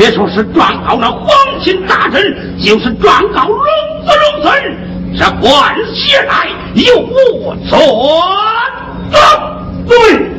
别说是状告那皇亲大臣，就是状告龙子龙孙，这官司来又无所得。对。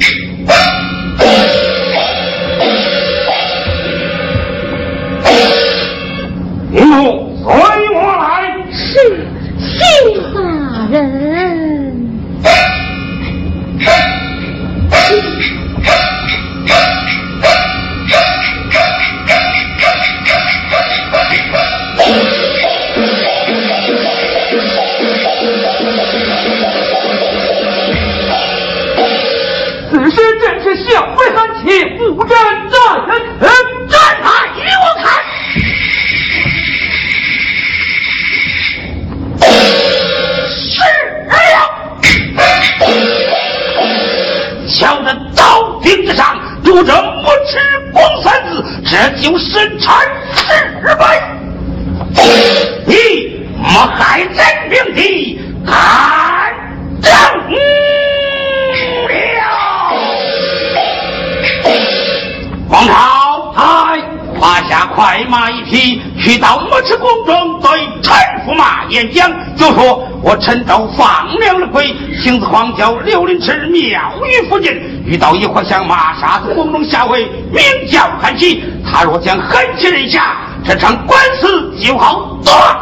陈州放了了鬼，行至荒郊六林池庙宇附近，遇到一伙想马杀子公中下位，名叫韩琦。他若将狠起人下，这场官司就好断了。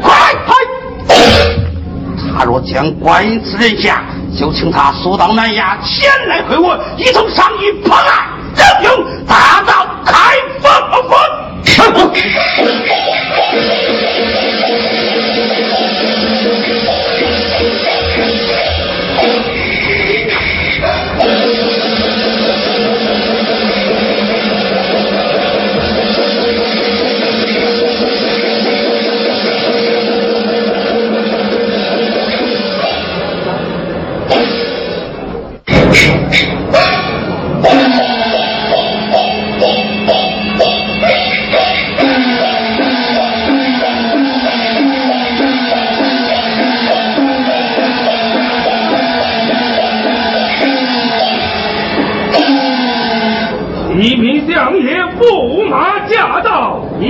快快！他若将官司人下，就请他速到南衙前来会我，一同商议判案。正用大道开封。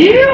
过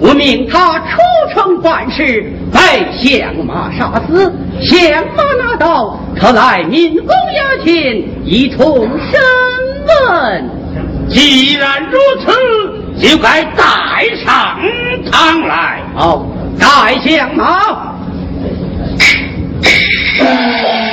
我命他出城办事，被相马杀死。相马拿到，特来民公衙前一同审问。既然如此，就该带上堂来。好，带相马。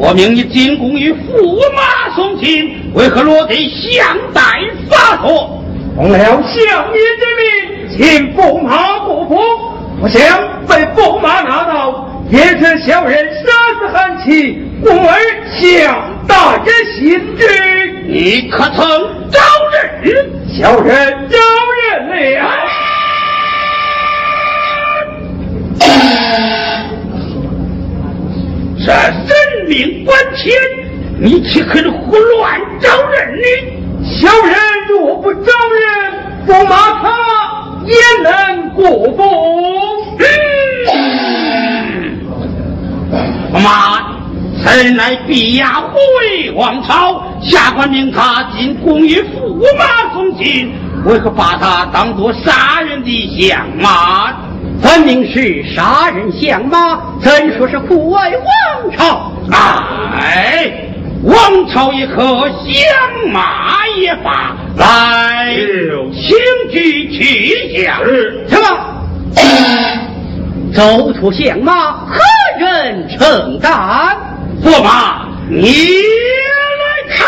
我命你进宫与驸马送亲，为何落得相待发作？奉了相爷之命，请驸马过府，不想被驸马拿到。也是小人杀死韩琦，故而向大人行之。你可曾招认？小人招认了。这人命关天，你岂肯胡乱招人呢？小人若不招人，驸马他也能过府。驸马，此乃逼压护卫王朝，下官命他进宫与驸马送亲，为何把他当作杀人的相马？分明是杀人相马，怎说是酷爱王朝？哎，王朝也可，相马也罢。来，请举起下。什么？走出相马，何人承担？驸马，你来看。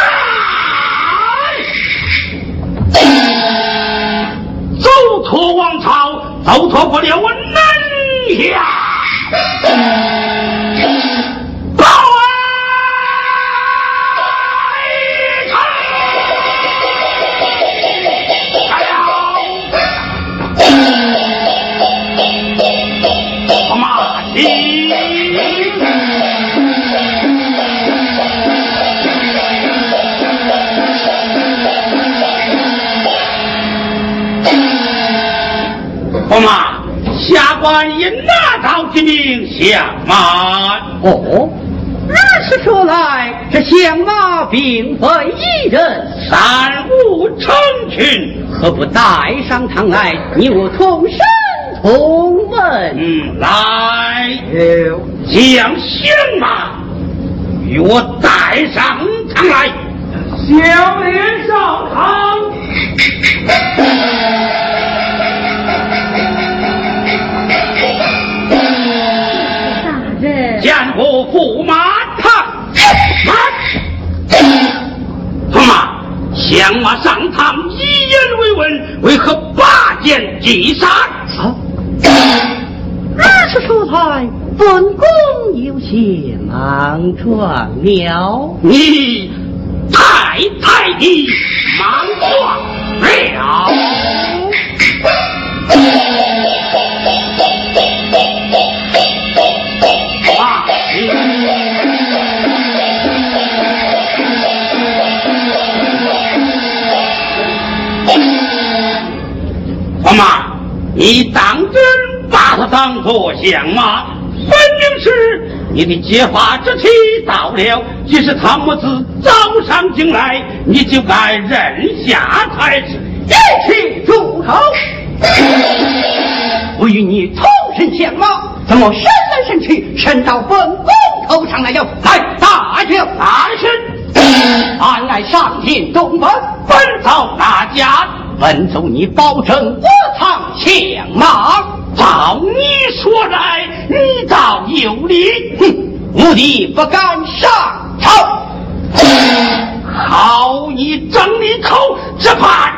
走脱王朝，走脱不了我南下。官已拿到这名相马。哦，如此说来，这相马并非一人，三五成群，何不带上堂来，你我同生同问。嗯，来，将相马与我带上堂来。小莲上堂。相马上堂，以言为问，为何拔剑击杀？啊！二是说才，本宫有些莽撞了。你太太的莽撞了。你当真把他当作相马？分明是你的结发之期到了，即使他母子早上进来，你就该认下才是。一起住口！我与你同身相马，怎么伸来伸去，伸到本宫头上来了？来，大酒，大声，俺来上殿动本，本奏大家，本宗你保证我藏相马。照你说来，你倒有理。哼，无敌不敢上朝。好你张利口，只怕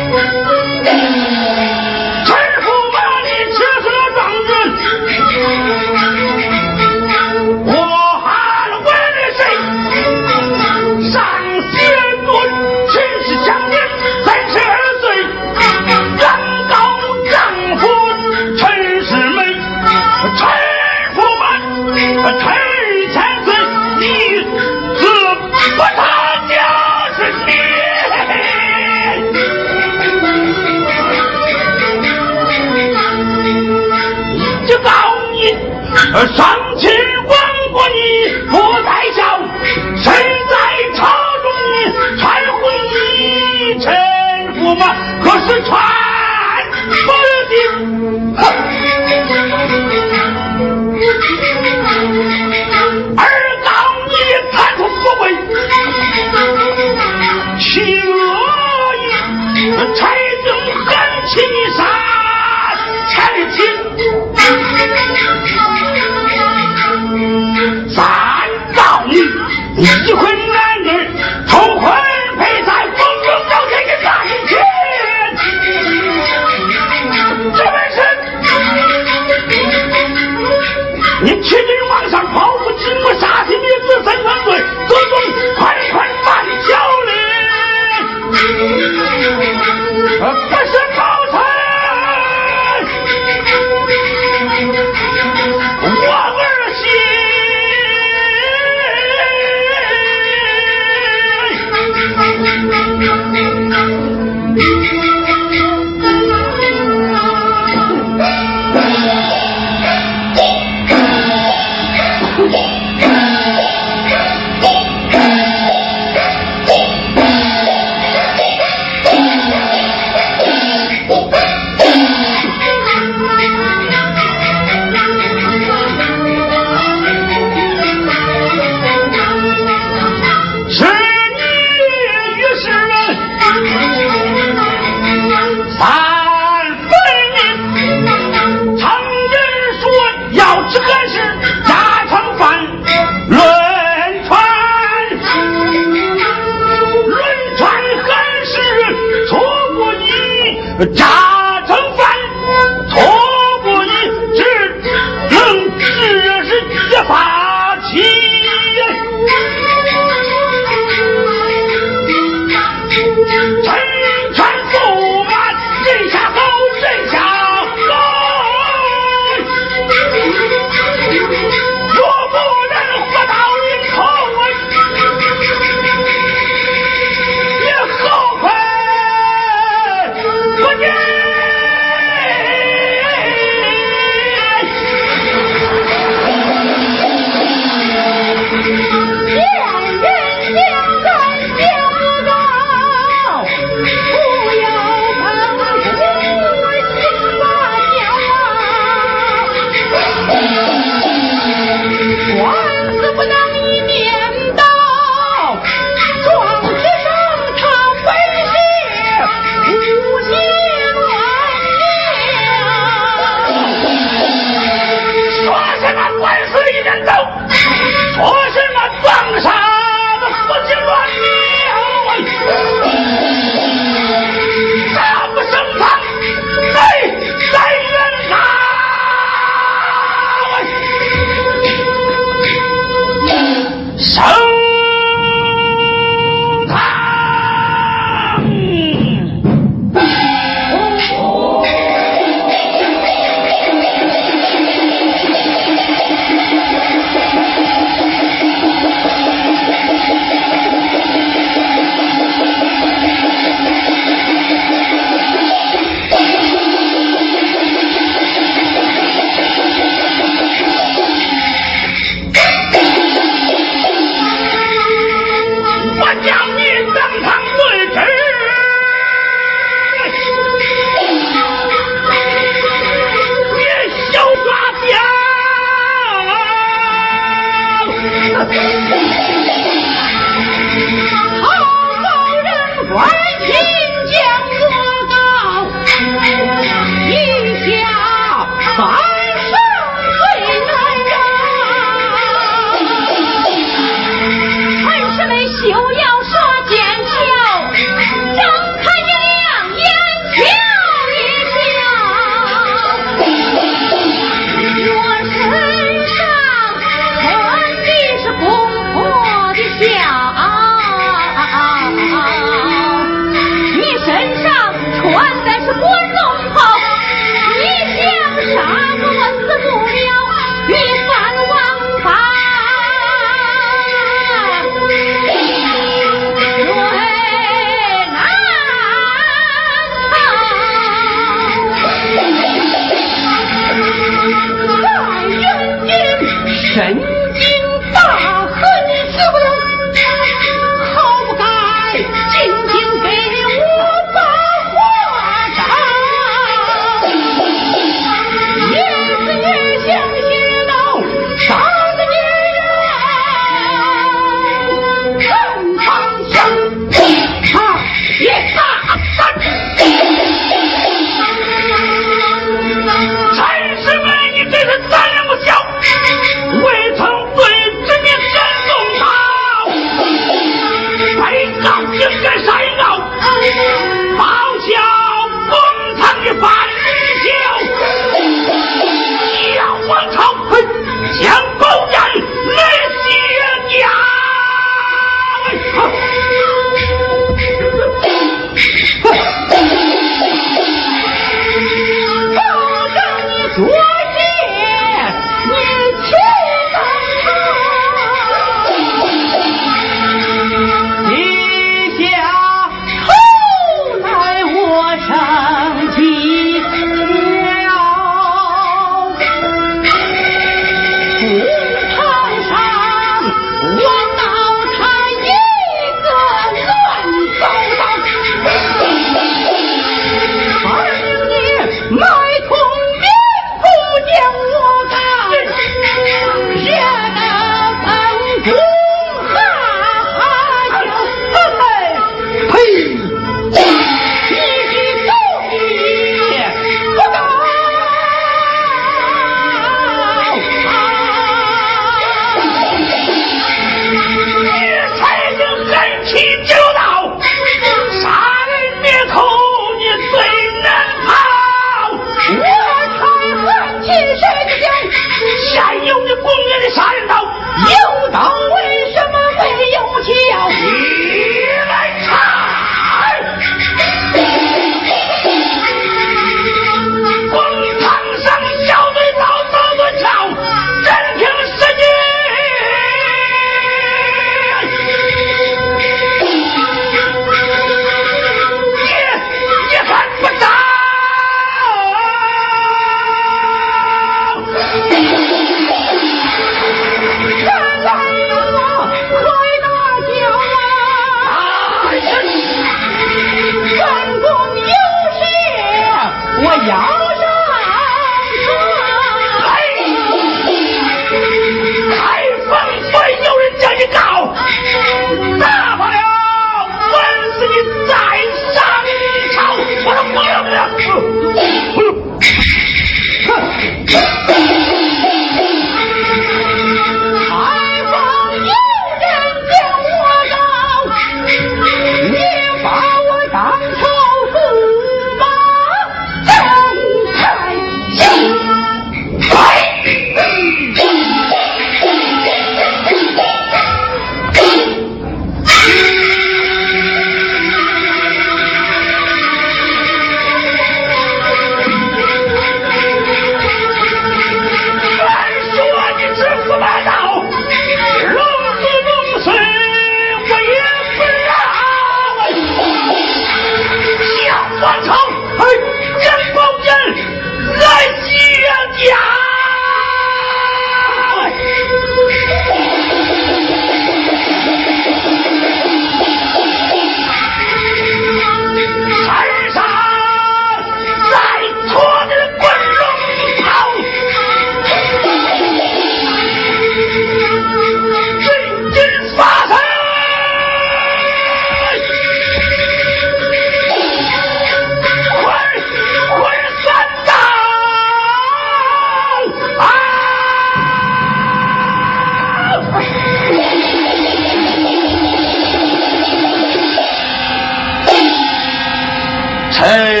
Hey!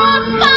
我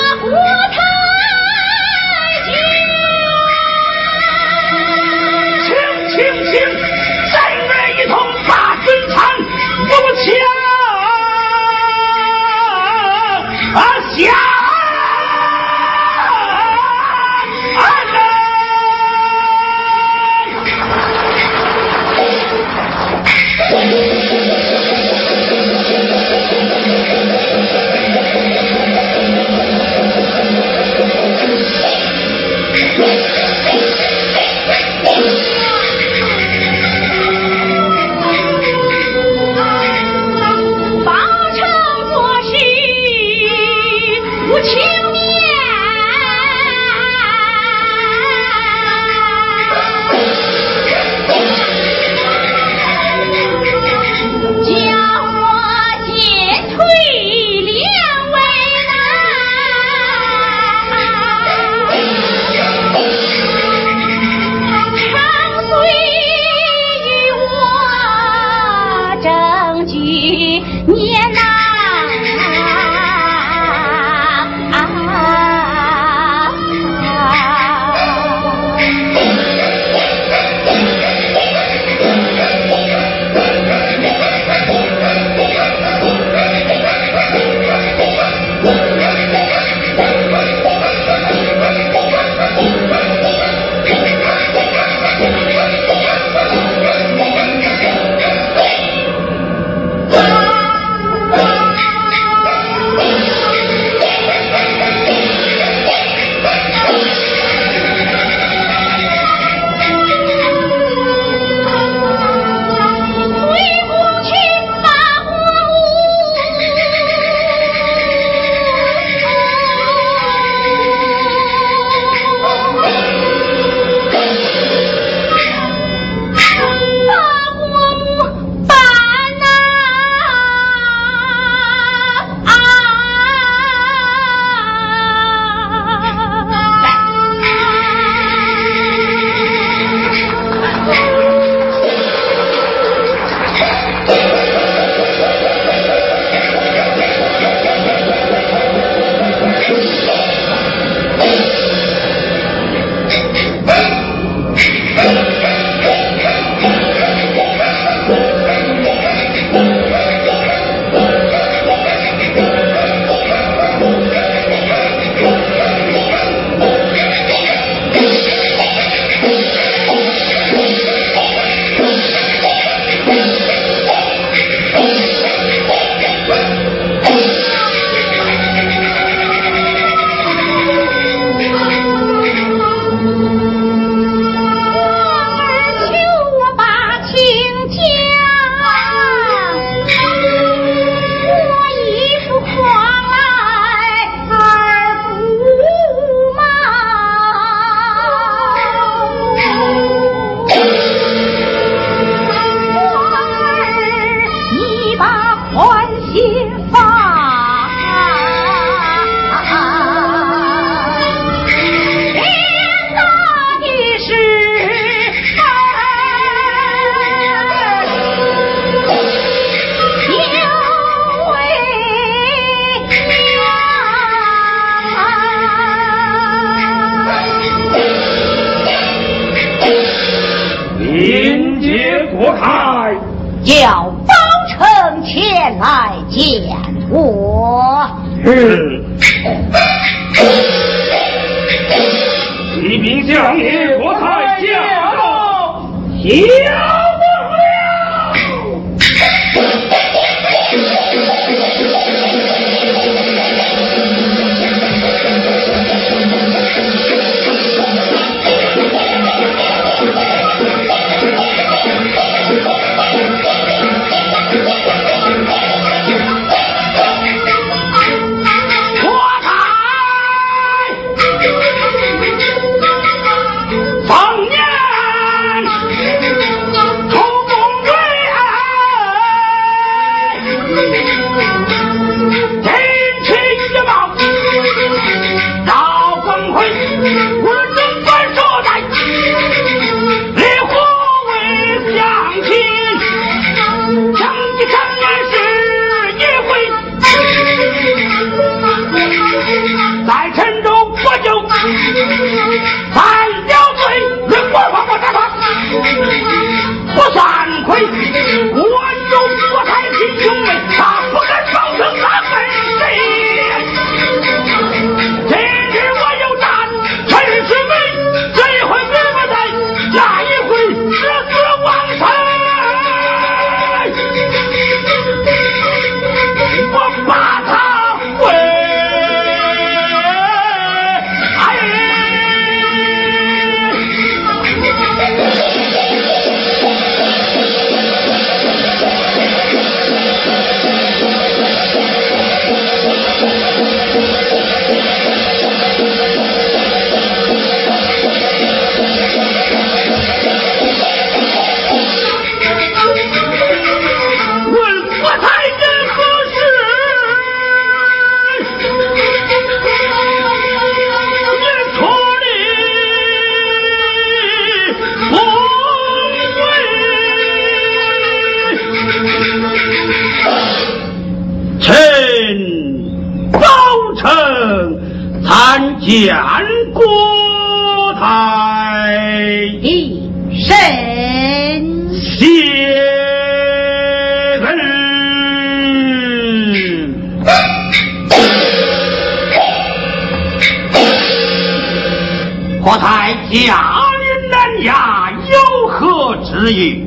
台家人南衙，有何旨意？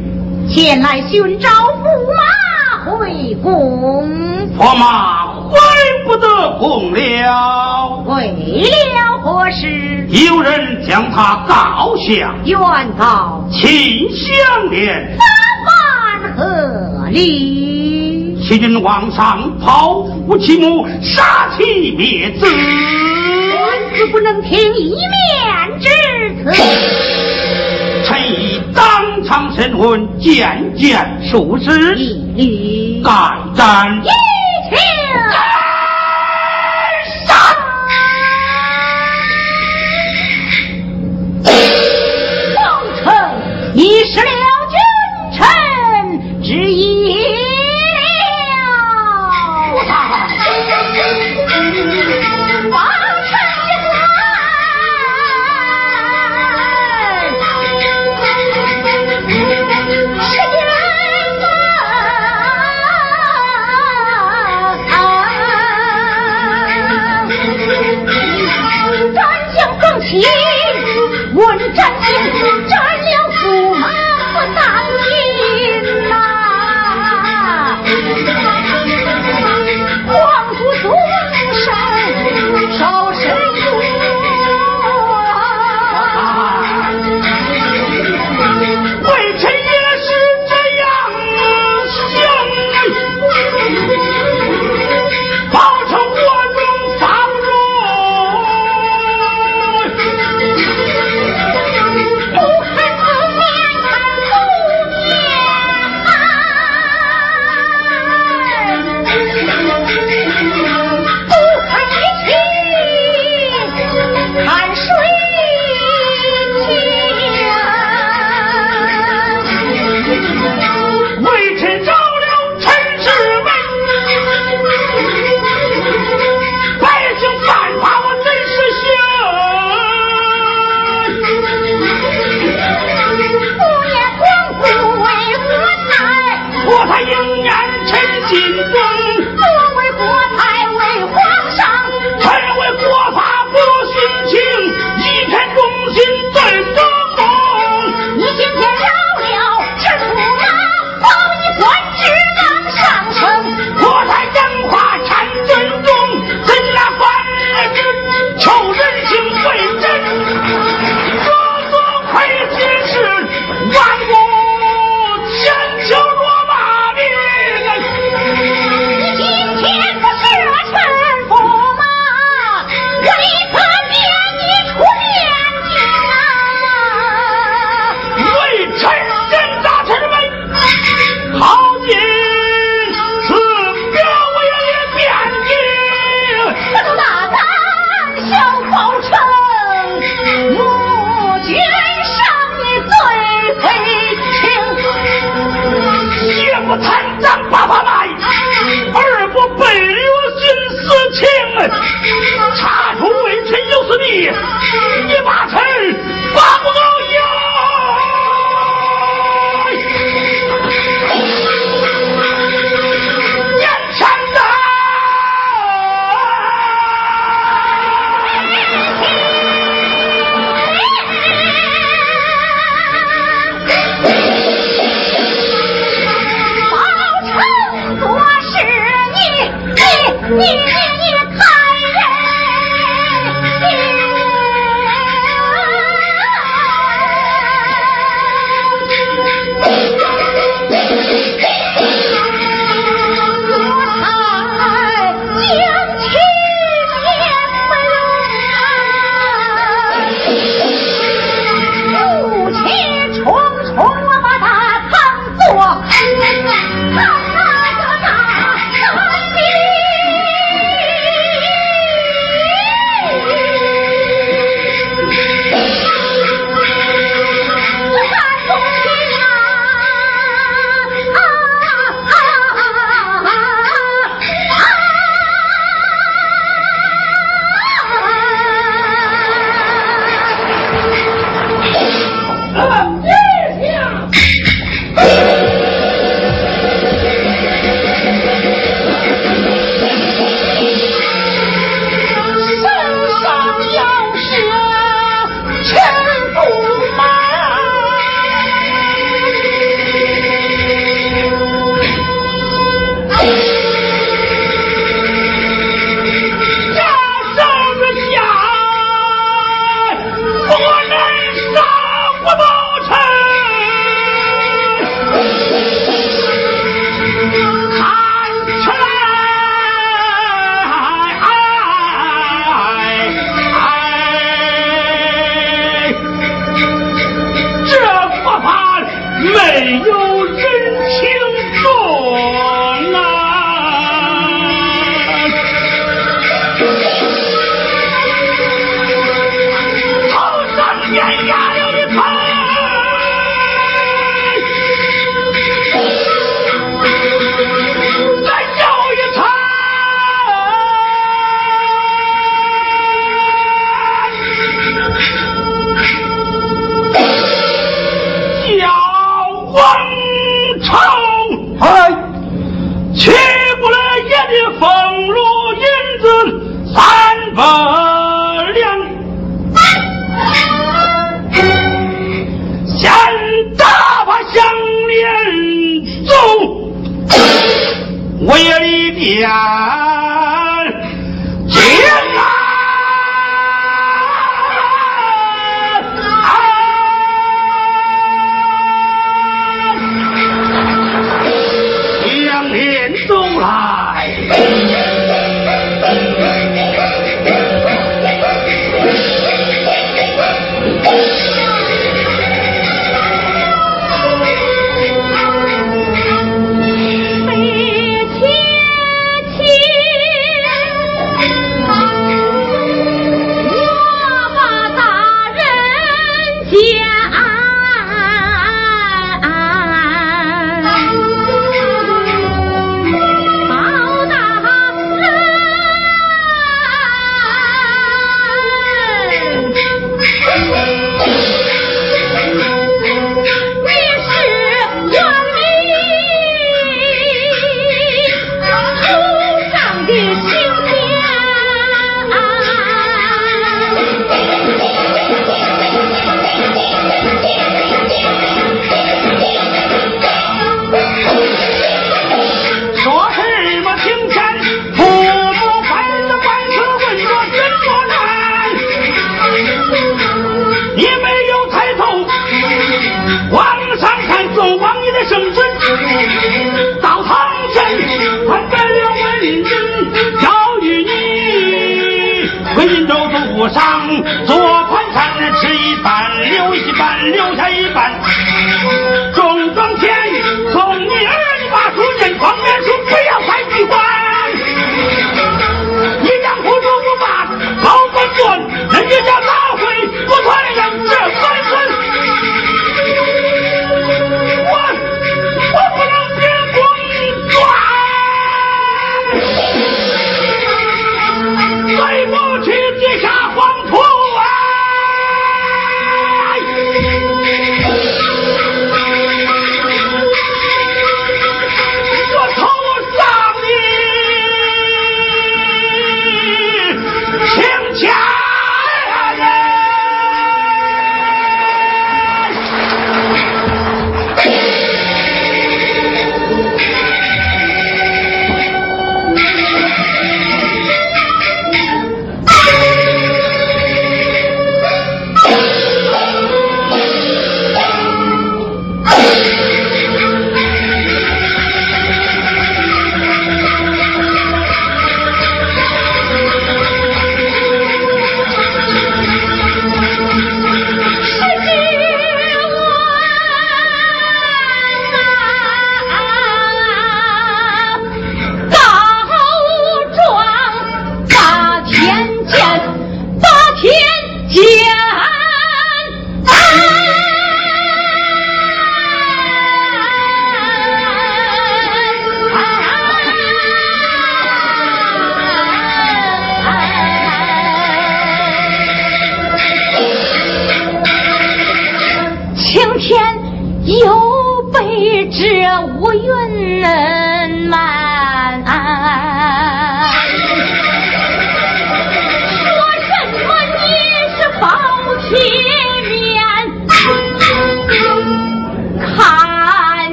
前来寻找驸马回宫。驸马回不得宫了。为了何事？有人将他告下，原告秦香莲，怎般何理？欺君皇上，剖腹其母，杀妻灭子，官子不能听一面。臣已当场审问，件件属实，一律